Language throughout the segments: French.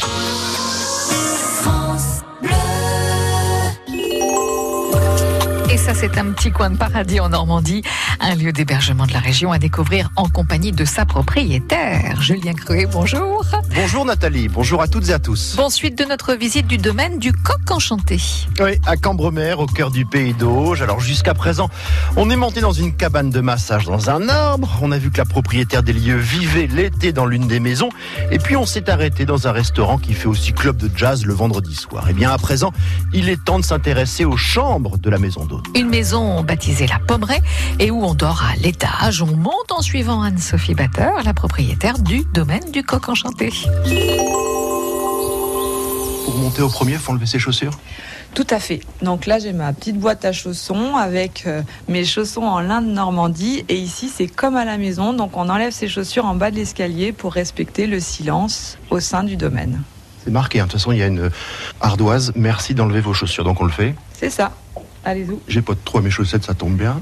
Thank you. Ça, c'est un petit coin de paradis en Normandie, un lieu d'hébergement de la région à découvrir en compagnie de sa propriétaire. Julien Cruet, bonjour. Bonjour Nathalie, bonjour à toutes et à tous. Bon, suite de notre visite du domaine du Coq Enchanté. Oui, à Cambremer, au cœur du pays d'Auge. Alors jusqu'à présent, on est monté dans une cabane de massage dans un arbre. On a vu que la propriétaire des lieux vivait l'été dans l'une des maisons. Et puis on s'est arrêté dans un restaurant qui fait aussi club de jazz le vendredi soir. Et bien à présent, il est temps de s'intéresser aux chambres de la maison d'hôte. Une maison baptisée la Pommeraye et où on dort à l'étage. On monte en suivant Anne-Sophie Batteur, la propriétaire du domaine du Coq Enchanté. Pour monter au premier, faut enlever ses chaussures? Tout à fait. Donc là, j'ai ma petite boîte à chaussons avec euh, mes chaussons en lin de Normandie. Et ici, c'est comme à la maison. Donc on enlève ses chaussures en bas de l'escalier pour respecter le silence au sein du domaine. C'est marqué, hein. de toute façon il y a une ardoise, merci d'enlever vos chaussures, donc on le fait. C'est ça. Allez-y. J'ai pas de trou à mes chaussettes, ça tombe bien.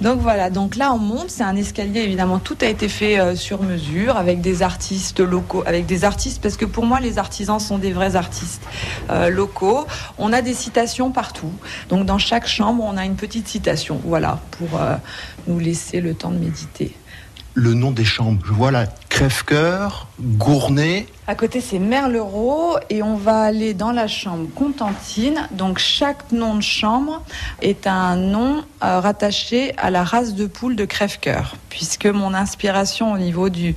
Donc voilà, donc là on monte, c'est un escalier évidemment, tout a été fait euh, sur mesure avec des artistes locaux, avec des artistes parce que pour moi les artisans sont des vrais artistes euh, locaux. On a des citations partout, donc dans chaque chambre on a une petite citation, voilà, pour euh, nous laisser le temps de méditer. Le nom des chambres, je vois là, crève-cœur, gournay, À côté, c'est Merlereau et on va aller dans la chambre Contentine. Donc, chaque nom de chambre est un nom euh, rattaché à la race de poule de crève-cœur. Puisque mon inspiration au niveau du,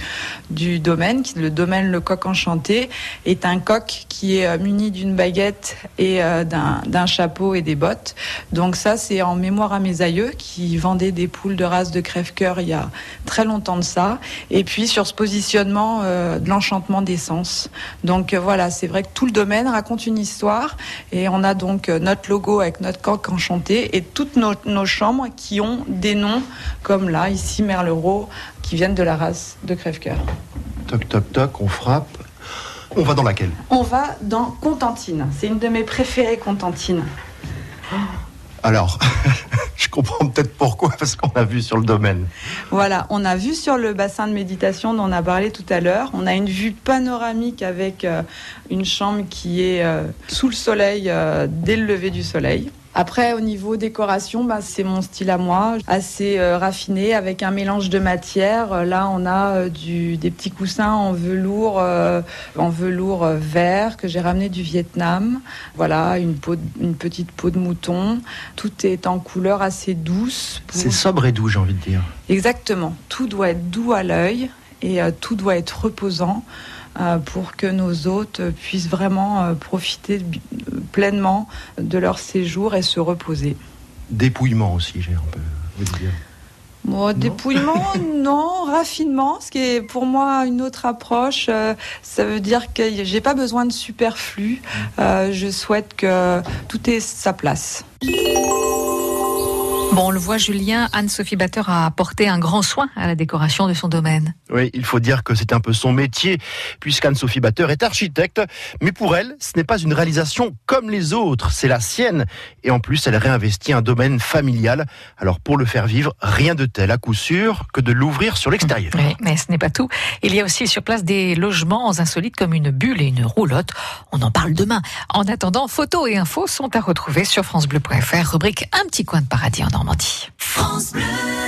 du domaine, le domaine Le Coq Enchanté, est un coq qui est euh, muni d'une baguette et euh, d'un d'un chapeau et des bottes. Donc, ça, c'est en mémoire à mes aïeux qui vendaient des poules de race de crève-cœur il y a très longtemps de ça. Et puis, sur ce positionnement euh, de l'enchantement des sens. Donc euh, voilà, c'est vrai que tout le domaine raconte une histoire et on a donc euh, notre logo avec notre coq enchanté et toutes nos, nos chambres qui ont des noms comme là, ici Merlereau, qui viennent de la race de crève-cœur. toc toc toc, on frappe. On va dans laquelle? On va dans Contentine. C'est une de mes préférées, Contentine. Alors, comprends peut-être pourquoi, parce qu'on a vu sur le domaine. Voilà, on a vu sur le bassin de méditation dont on a parlé tout à l'heure, on a une vue panoramique avec euh, une chambre qui est euh, sous le soleil euh, dès le lever du soleil. Après, au niveau décoration, bah, c'est mon style à moi, assez euh, raffiné, avec un mélange de matières. Euh, Là, on a euh, du, des petits coussins en velours, euh, en velours vert que j'ai ramené du Vietnam. Voilà, une, peau de- une petite peau de mouton. Tout est en couleur assez douce. pour- C'est sobre et doux, j'ai envie de dire. Exactement. Tout doit être doux à l'œil et tout doit être reposant pour que nos hôtes euh, puissent vraiment euh, profiter euh, pleinement de leur séjour et se reposer. Dépouillement aussi, j'ai un peu de dire. Bon, dépouillement, non. Raffinement, ce qui est pour moi une autre approche. euh, ça veut dire que j'ai pas besoin de superflu. Euh, je souhaite que tout ait sa place. Bon, on le voit, Julien, Anne-Sophie Batteur a apporté un grand soin à la décoration de son domaine. Oui, il faut dire que c'est un peu son métier, puisqu'Anne-Sophie Batteur est architecte. Mais pour elle, ce n'est pas une réalisation comme les autres, c'est la sienne. Et en plus, elle réinvestit un domaine familial. Alors pour le faire vivre, rien de tel à coup sûr que de l'ouvrir sur l'extérieur. Oui, mais ce n'est pas tout. Il y a aussi sur place des logements insolites comme une bulle et une roulotte. On en parle demain. En attendant, photos et infos sont à retrouver sur francebleu.fr, rubrique Un petit coin de paradis en Normandie.